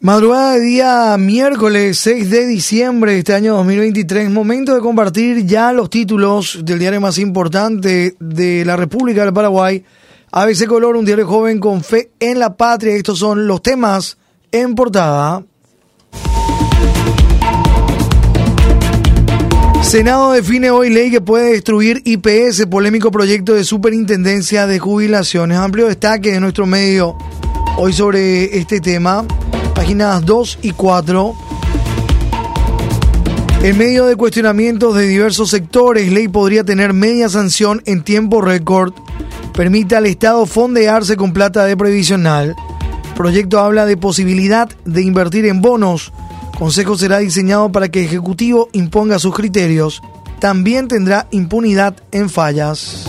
Madrugada de día miércoles 6 de diciembre de este año 2023, momento de compartir ya los títulos del diario más importante de la República del Paraguay, ABC Color, un diario joven con fe en la patria. Estos son los temas en portada. Senado define hoy ley que puede destruir IPS, polémico proyecto de superintendencia de jubilaciones. Amplio destaque de nuestro medio hoy sobre este tema páginas 2 y 4. En medio de cuestionamientos de diversos sectores, ley podría tener media sanción en tiempo récord. Permite al Estado fondearse con plata de previsional. Proyecto habla de posibilidad de invertir en bonos. Consejo será diseñado para que el Ejecutivo imponga sus criterios. También tendrá impunidad en fallas.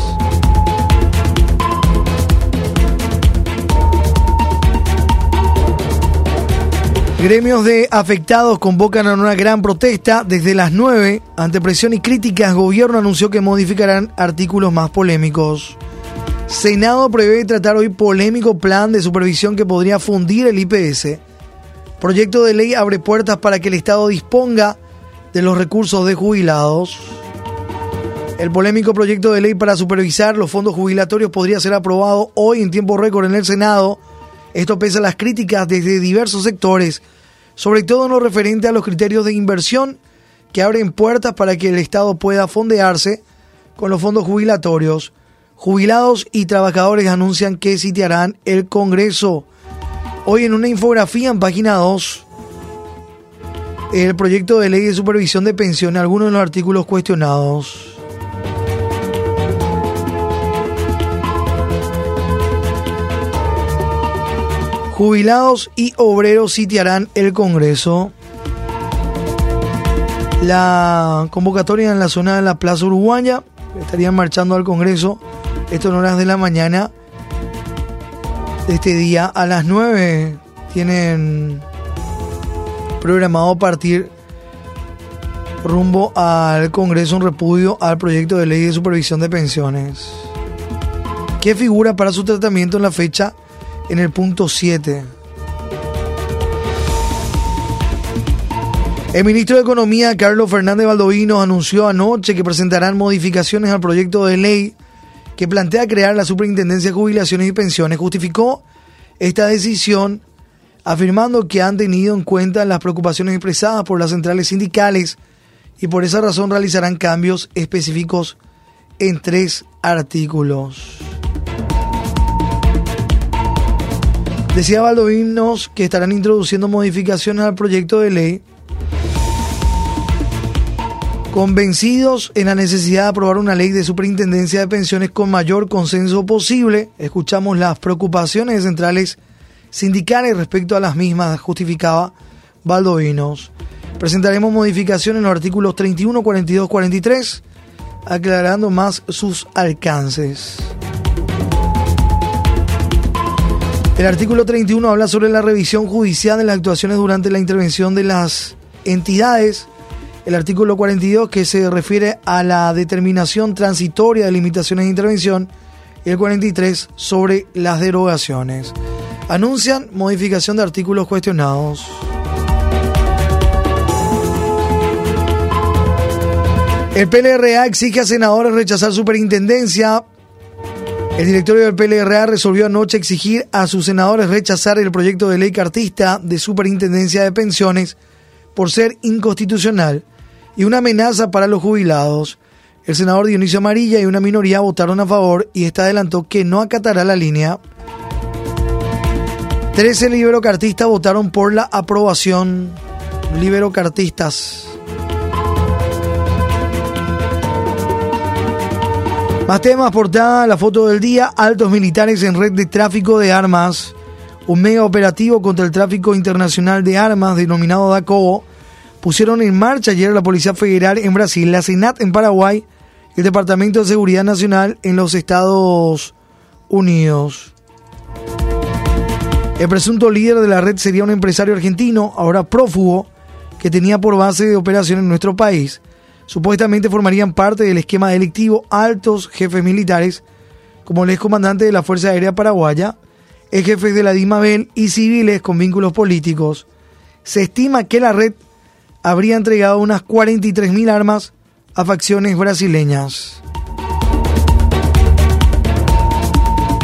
Gremios de afectados convocan a una gran protesta desde las 9. Ante presión y críticas, gobierno anunció que modificarán artículos más polémicos. Senado prevé tratar hoy polémico plan de supervisión que podría fundir el IPS. Proyecto de ley abre puertas para que el Estado disponga de los recursos de jubilados. El polémico proyecto de ley para supervisar los fondos jubilatorios podría ser aprobado hoy en tiempo récord en el Senado esto pese a las críticas desde diversos sectores, sobre todo en lo referente a los criterios de inversión que abren puertas para que el Estado pueda fondearse con los fondos jubilatorios. Jubilados y trabajadores anuncian que sitiarán el Congreso. Hoy en una infografía en página 2, el proyecto de ley de supervisión de pensiones, algunos de los artículos cuestionados. Jubilados y obreros sitiarán el Congreso. La convocatoria en la zona de la Plaza Uruguaya estarían marchando al Congreso. Esto horas de la mañana de este día. A las 9 tienen programado partir rumbo al Congreso un repudio al proyecto de ley de supervisión de pensiones. ¿Qué figura para su tratamiento en la fecha en el punto 7. El ministro de Economía, Carlos Fernández Baldovino, anunció anoche que presentarán modificaciones al proyecto de ley que plantea crear la Superintendencia de Jubilaciones y Pensiones. Justificó esta decisión afirmando que han tenido en cuenta las preocupaciones expresadas por las centrales sindicales y por esa razón realizarán cambios específicos en tres artículos. Decía Valdovinos que estarán introduciendo modificaciones al proyecto de ley convencidos en la necesidad de aprobar una ley de superintendencia de pensiones con mayor consenso posible. Escuchamos las preocupaciones centrales sindicales respecto a las mismas, justificaba Valdovinos. Presentaremos modificaciones en los artículos 31, 42, 43, aclarando más sus alcances. El artículo 31 habla sobre la revisión judicial de las actuaciones durante la intervención de las entidades. El artículo 42 que se refiere a la determinación transitoria de limitaciones de intervención. Y el 43 sobre las derogaciones. Anuncian modificación de artículos cuestionados. El PLRA exige a senadores rechazar superintendencia el directorio del PLRA resolvió anoche exigir a sus senadores rechazar el proyecto de ley cartista de superintendencia de pensiones por ser inconstitucional y una amenaza para los jubilados. El senador Dionisio Amarilla y una minoría votaron a favor y esta adelantó que no acatará la línea. Trece liberocartistas votaron por la aprobación. Liberocartistas. Más temas, portada, la foto del día, altos militares en red de tráfico de armas. Un mega operativo contra el tráfico internacional de armas denominado DACO pusieron en marcha ayer la Policía Federal en Brasil, la SENAT en Paraguay y el Departamento de Seguridad Nacional en los Estados Unidos. El presunto líder de la red sería un empresario argentino, ahora prófugo, que tenía por base de operación en nuestro país supuestamente formarían parte del esquema delictivo altos jefes militares, como el excomandante de la Fuerza Aérea Paraguaya, el jefe de la DIMABEL y civiles con vínculos políticos. Se estima que la red habría entregado unas 43.000 armas a facciones brasileñas.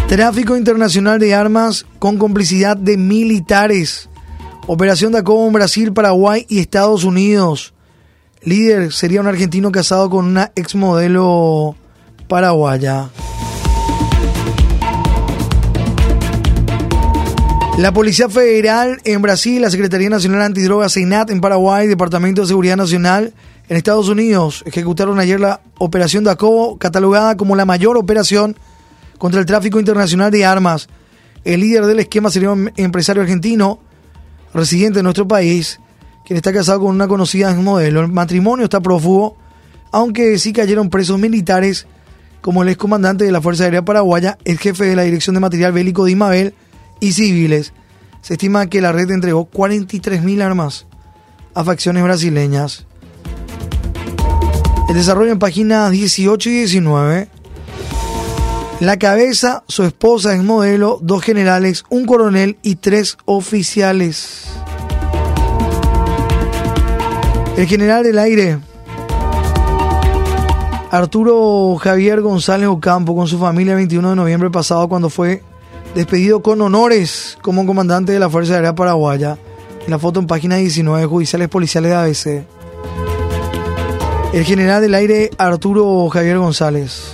Tráfico internacional de armas con complicidad de militares. Operación de Acobo en Brasil, Paraguay y Estados Unidos. Líder sería un argentino casado con una exmodelo paraguaya. La Policía Federal en Brasil, la Secretaría Nacional Antidrogas, SENAT en Paraguay, Departamento de Seguridad Nacional en Estados Unidos ejecutaron ayer la operación de Acobo, catalogada como la mayor operación contra el tráfico internacional de armas. El líder del esquema sería un empresario argentino, residente de nuestro país, está casado con una conocida modelo. El matrimonio está prófugo, aunque sí cayeron presos militares, como el excomandante de la Fuerza Aérea Paraguaya, el jefe de la Dirección de Material Bélico de Imabel y civiles. Se estima que la red entregó 43.000 armas a facciones brasileñas. El desarrollo en páginas 18 y 19 la cabeza, su esposa es modelo, dos generales, un coronel y tres oficiales. El general del aire, Arturo Javier González Ocampo, con su familia el 21 de noviembre pasado cuando fue despedido con honores como comandante de la Fuerza Aérea Paraguaya. En la foto en página 19, Judiciales Policiales de ABC. El general del aire Arturo Javier González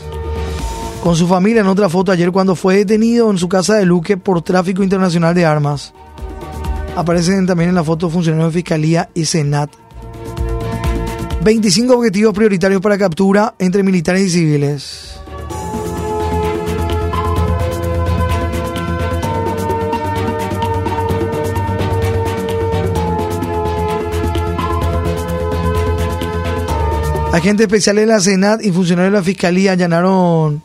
con su familia en otra foto ayer cuando fue detenido en su casa de Luque por tráfico internacional de armas. Aparecen también en la foto funcionarios de Fiscalía y Senat. 25 objetivos prioritarios para captura entre militares y civiles. Agentes especiales de la Senat y funcionarios de la Fiscalía allanaron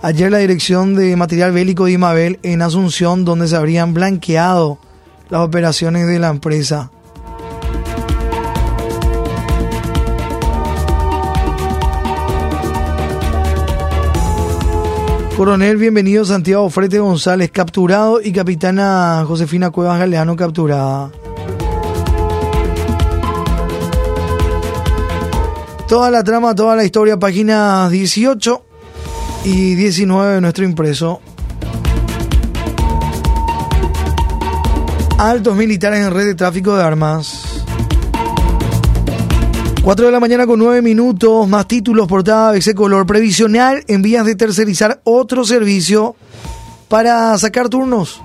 Ayer la Dirección de Material Bélico de Imabel en Asunción, donde se habrían blanqueado las operaciones de la empresa. Coronel, bienvenido Santiago Frete González, capturado, y capitana Josefina Cuevas Galeano, capturada. Toda la trama, toda la historia, página 18 y 19 de nuestro impreso. Altos militares en red de tráfico de armas. 4 de la mañana con 9 minutos, más títulos, portada ese color. Previsional en vías de tercerizar otro servicio para sacar turnos.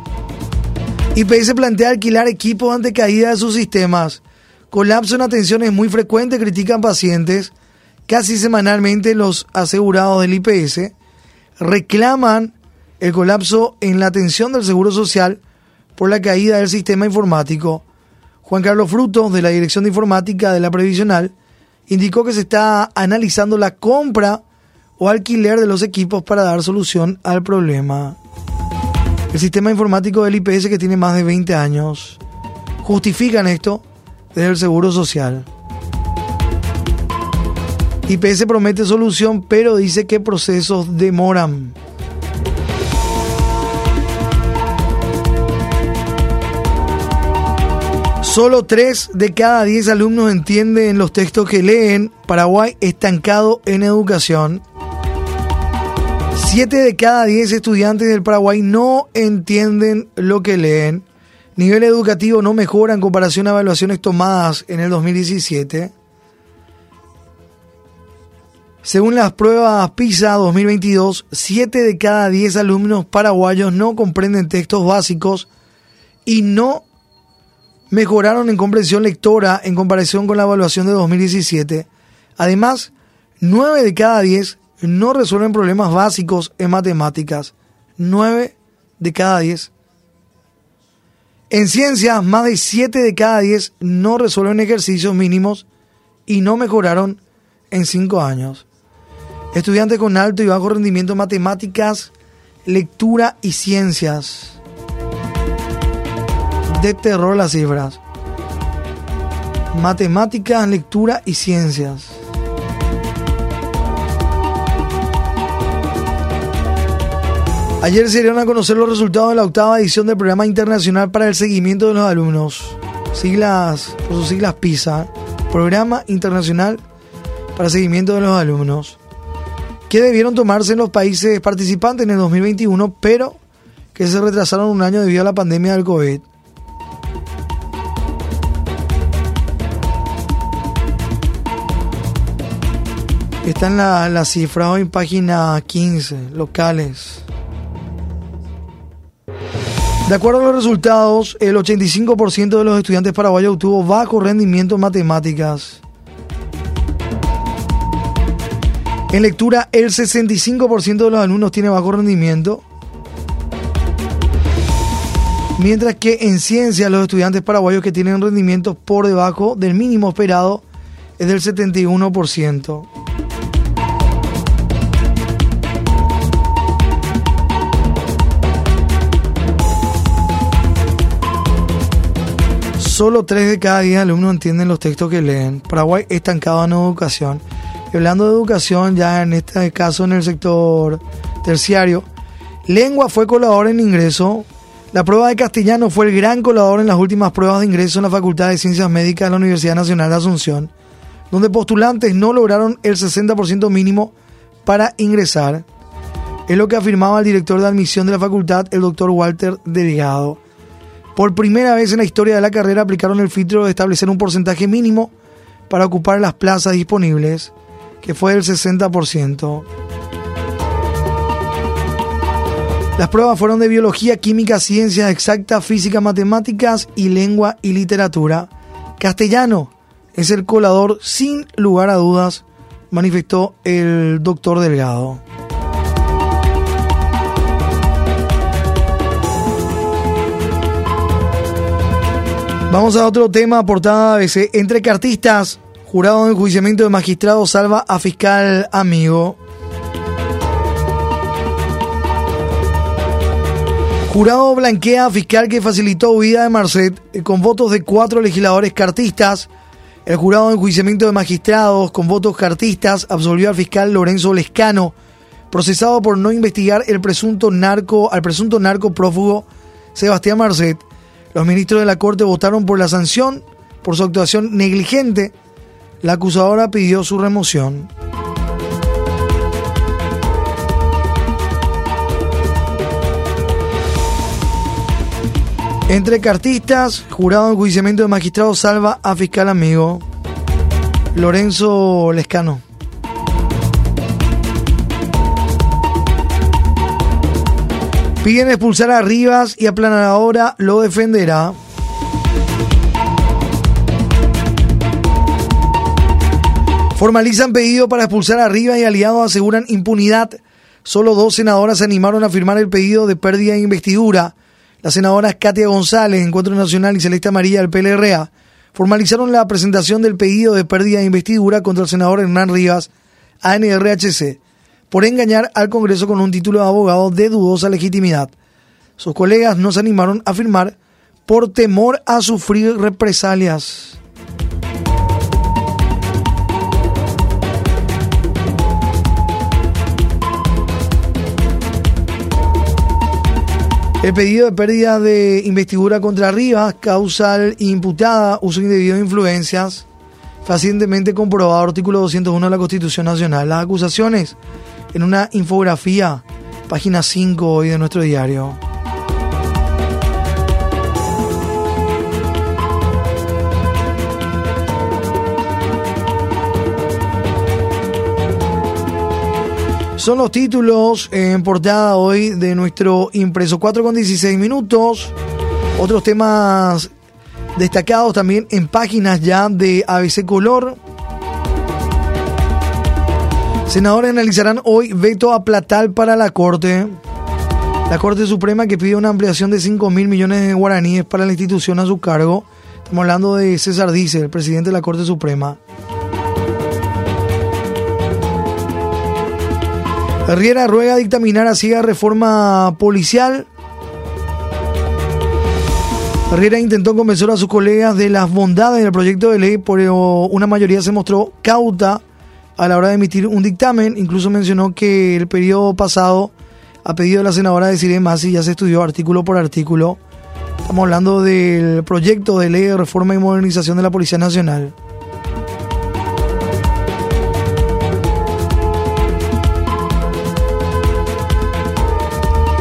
IPS plantea alquilar equipos ante caída de sus sistemas. Colapso en atención es muy frecuente, critican pacientes. Casi semanalmente los asegurados del IPS reclaman el colapso en la atención del Seguro Social por la caída del sistema informático. Juan Carlos Frutos, de la Dirección de Informática de la Previsional, indicó que se está analizando la compra o alquiler de los equipos para dar solución al problema. El sistema informático del IPS, que tiene más de 20 años, justifican esto desde el Seguro Social. IPS promete solución, pero dice que procesos demoran. Solo 3 de cada 10 alumnos entienden los textos que leen. Paraguay estancado en educación. 7 de cada 10 estudiantes del Paraguay no entienden lo que leen. Nivel educativo no mejora en comparación a evaluaciones tomadas en el 2017. Según las pruebas PISA 2022, 7 de cada 10 alumnos paraguayos no comprenden textos básicos y no mejoraron en comprensión lectora en comparación con la evaluación de 2017. Además, 9 de cada 10 no resuelven problemas básicos en matemáticas. 9 de cada 10. En ciencias, más de 7 de cada 10 no resuelven ejercicios mínimos y no mejoraron en 5 años. Estudiantes con alto y bajo rendimiento en matemáticas, lectura y ciencias. De terror las cifras. Matemáticas, lectura y ciencias. Ayer se dieron a conocer los resultados de la octava edición del Programa Internacional para el Seguimiento de los Alumnos. siglas, por sus siglas PISA, Programa Internacional para Seguimiento de los Alumnos, que debieron tomarse en los países participantes en el 2021, pero que se retrasaron un año debido a la pandemia del COVID. Están las la cifras hoy en página 15, locales. De acuerdo a los resultados, el 85% de los estudiantes paraguayos obtuvo bajo rendimiento en matemáticas. En lectura, el 65% de los alumnos tiene bajo rendimiento. Mientras que en ciencia, los estudiantes paraguayos que tienen rendimientos por debajo del mínimo esperado es del 71%. Solo 3 de cada 10 alumnos entienden los textos que leen. Paraguay estancado en educación. Y hablando de educación, ya en este caso en el sector terciario, lengua fue colador en ingreso. La prueba de castellano fue el gran colador en las últimas pruebas de ingreso en la Facultad de Ciencias Médicas de la Universidad Nacional de Asunción, donde postulantes no lograron el 60% mínimo para ingresar. Es lo que afirmaba el director de admisión de la facultad, el doctor Walter Delgado. Por primera vez en la historia de la carrera aplicaron el filtro de establecer un porcentaje mínimo para ocupar las plazas disponibles, que fue del 60%. Las pruebas fueron de biología, química, ciencias exactas, física, matemáticas y lengua y literatura. Castellano es el colador sin lugar a dudas, manifestó el doctor Delgado. Vamos a otro tema, portada ABC. Entre cartistas, jurado de enjuiciamiento de magistrado salva a fiscal amigo. Jurado blanquea a fiscal que facilitó huida de Marcet eh, con votos de cuatro legisladores cartistas. El jurado de enjuiciamiento de magistrados con votos cartistas absolvió al fiscal Lorenzo Lescano, procesado por no investigar el presunto narco, al presunto narco prófugo Sebastián Marcet los ministros de la Corte votaron por la sanción por su actuación negligente. La acusadora pidió su remoción. Entre cartistas, jurado de enjuiciamiento de magistrado salva a fiscal amigo Lorenzo Lescano. Piden expulsar a Rivas y ahora lo defenderá. Formalizan pedido para expulsar a Rivas y aliados aseguran impunidad. Solo dos senadoras se animaron a firmar el pedido de pérdida de investidura. Las senadoras Katia González, Encuentro Nacional y Celeste María del PLRA formalizaron la presentación del pedido de pérdida de investidura contra el senador Hernán Rivas, ANRHC por engañar al Congreso con un título de abogado de dudosa legitimidad. Sus colegas no se animaron a firmar por temor a sufrir represalias. El pedido de pérdida de investidura contra Rivas, causal imputada, uso indebido de influencias, fácilmente comprobado, artículo 201 de la Constitución Nacional. Las acusaciones en una infografía, página 5 hoy de nuestro diario. Son los títulos en portada hoy de nuestro impreso 4 con 16 minutos. Otros temas destacados también en páginas ya de ABC Color. Senadores analizarán hoy veto a Platal para la Corte. La Corte Suprema que pide una ampliación de 5 mil millones de guaraníes para la institución a su cargo. Estamos hablando de César Dice, el presidente de la Corte Suprema. Riera ruega dictaminar así a reforma policial. Riera intentó convencer a sus colegas de las bondades del proyecto de ley, pero una mayoría se mostró cauta a la hora de emitir un dictamen. Incluso mencionó que el periodo pasado, a pedido de la senadora de Masi, ya se estudió artículo por artículo Estamos hablando del proyecto de ley de reforma y modernización de la Policía Nacional.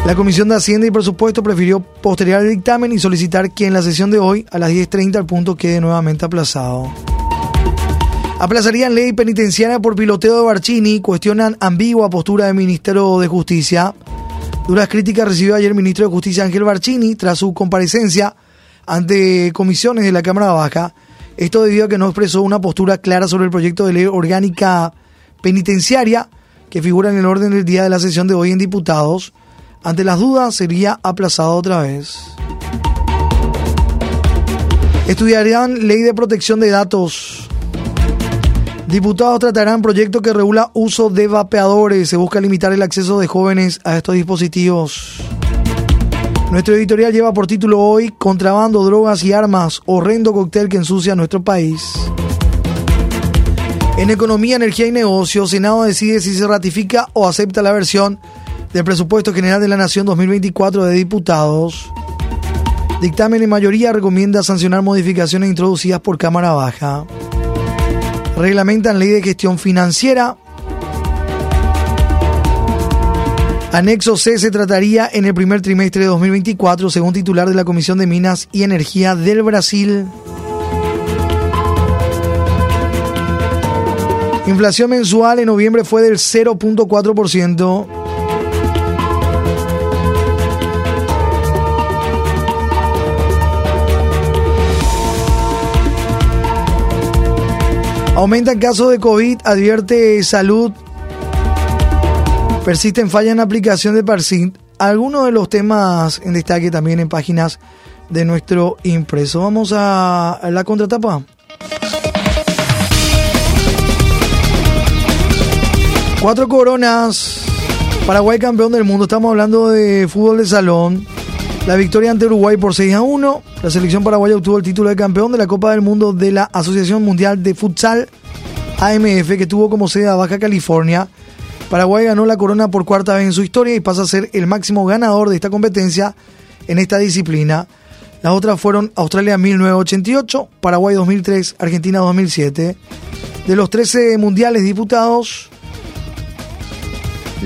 La Comisión de Hacienda y Presupuesto prefirió postergar el dictamen y solicitar que en la sesión de hoy, a las 10.30, el punto quede nuevamente aplazado. Aplazarían ley penitenciaria por piloteo de Barcini, cuestionan ambigua postura del Ministerio de Justicia. Duras críticas recibió ayer el ministro de Justicia Ángel Barcini tras su comparecencia ante comisiones de la Cámara Baja. Esto debido a que no expresó una postura clara sobre el proyecto de ley orgánica penitenciaria que figura en el orden del día de la sesión de hoy en diputados. Ante las dudas, sería aplazado otra vez. Estudiarían ley de protección de datos. Diputados tratarán proyecto que regula uso de vapeadores. Se busca limitar el acceso de jóvenes a estos dispositivos. Nuestro editorial lleva por título hoy Contrabando, drogas y armas, horrendo cóctel que ensucia nuestro país. En Economía, Energía y Negocios, Senado decide si se ratifica o acepta la versión del Presupuesto General de la Nación 2024 de Diputados. Dictamen en mayoría recomienda sancionar modificaciones introducidas por Cámara Baja. Reglamentan ley de gestión financiera. Anexo C se trataría en el primer trimestre de 2024, según titular de la Comisión de Minas y Energía del Brasil. Inflación mensual en noviembre fue del 0.4%. Aumenta el caso de COVID, advierte salud. Persisten falla en aplicación de Parsit. Algunos de los temas en destaque también en páginas de nuestro impreso. Vamos a la contratapa. Cuatro coronas. Paraguay campeón del mundo. Estamos hablando de fútbol de salón. La victoria ante Uruguay por 6 a 1. La selección paraguaya obtuvo el título de campeón de la Copa del Mundo de la Asociación Mundial de Futsal AMF que tuvo como sede a Baja California. Paraguay ganó la corona por cuarta vez en su historia y pasa a ser el máximo ganador de esta competencia en esta disciplina. Las otras fueron Australia 1988, Paraguay 2003, Argentina 2007. De los 13 mundiales disputados,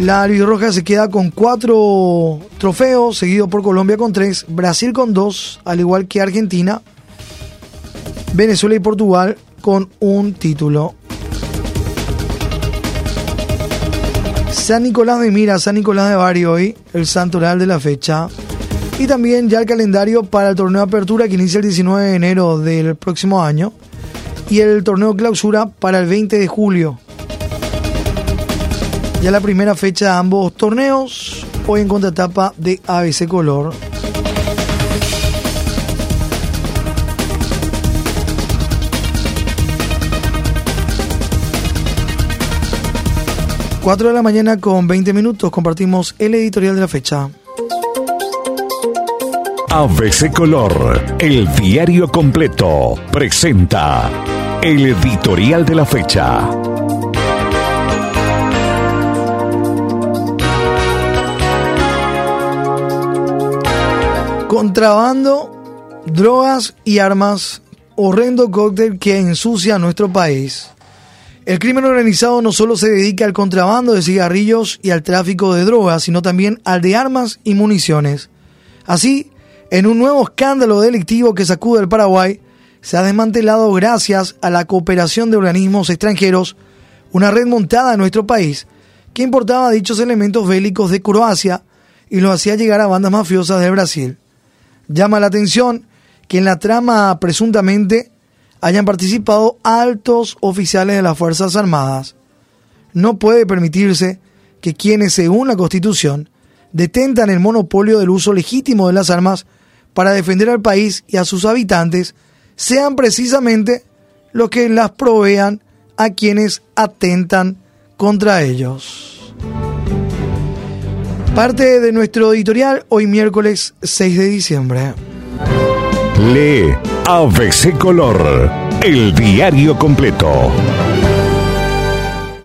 la Roja se queda con cuatro trofeos, seguido por Colombia con tres, Brasil con dos, al igual que Argentina, Venezuela y Portugal con un título. San Nicolás de Mira, San Nicolás de Bari hoy, el santo real de la fecha. Y también ya el calendario para el torneo apertura que inicia el 19 de enero del próximo año. Y el torneo clausura para el 20 de julio ya la primera fecha de ambos torneos, hoy en contratapa de ABC Color. Cuatro de la mañana con 20 minutos compartimos el editorial de la fecha. ABC Color, el diario completo, presenta el editorial de la fecha. Contrabando, drogas y armas, horrendo cóctel que ensucia nuestro país. El crimen organizado no solo se dedica al contrabando de cigarrillos y al tráfico de drogas, sino también al de armas y municiones. Así, en un nuevo escándalo delictivo que sacude el Paraguay, se ha desmantelado gracias a la cooperación de organismos extranjeros una red montada en nuestro país que importaba dichos elementos bélicos de Croacia y los hacía llegar a bandas mafiosas de Brasil. Llama la atención que en la trama presuntamente hayan participado altos oficiales de las Fuerzas Armadas. No puede permitirse que quienes, según la Constitución, detentan el monopolio del uso legítimo de las armas para defender al país y a sus habitantes, sean precisamente los que las provean a quienes atentan contra ellos. Parte de nuestro editorial hoy miércoles 6 de diciembre. Lee ABC Color, el diario completo.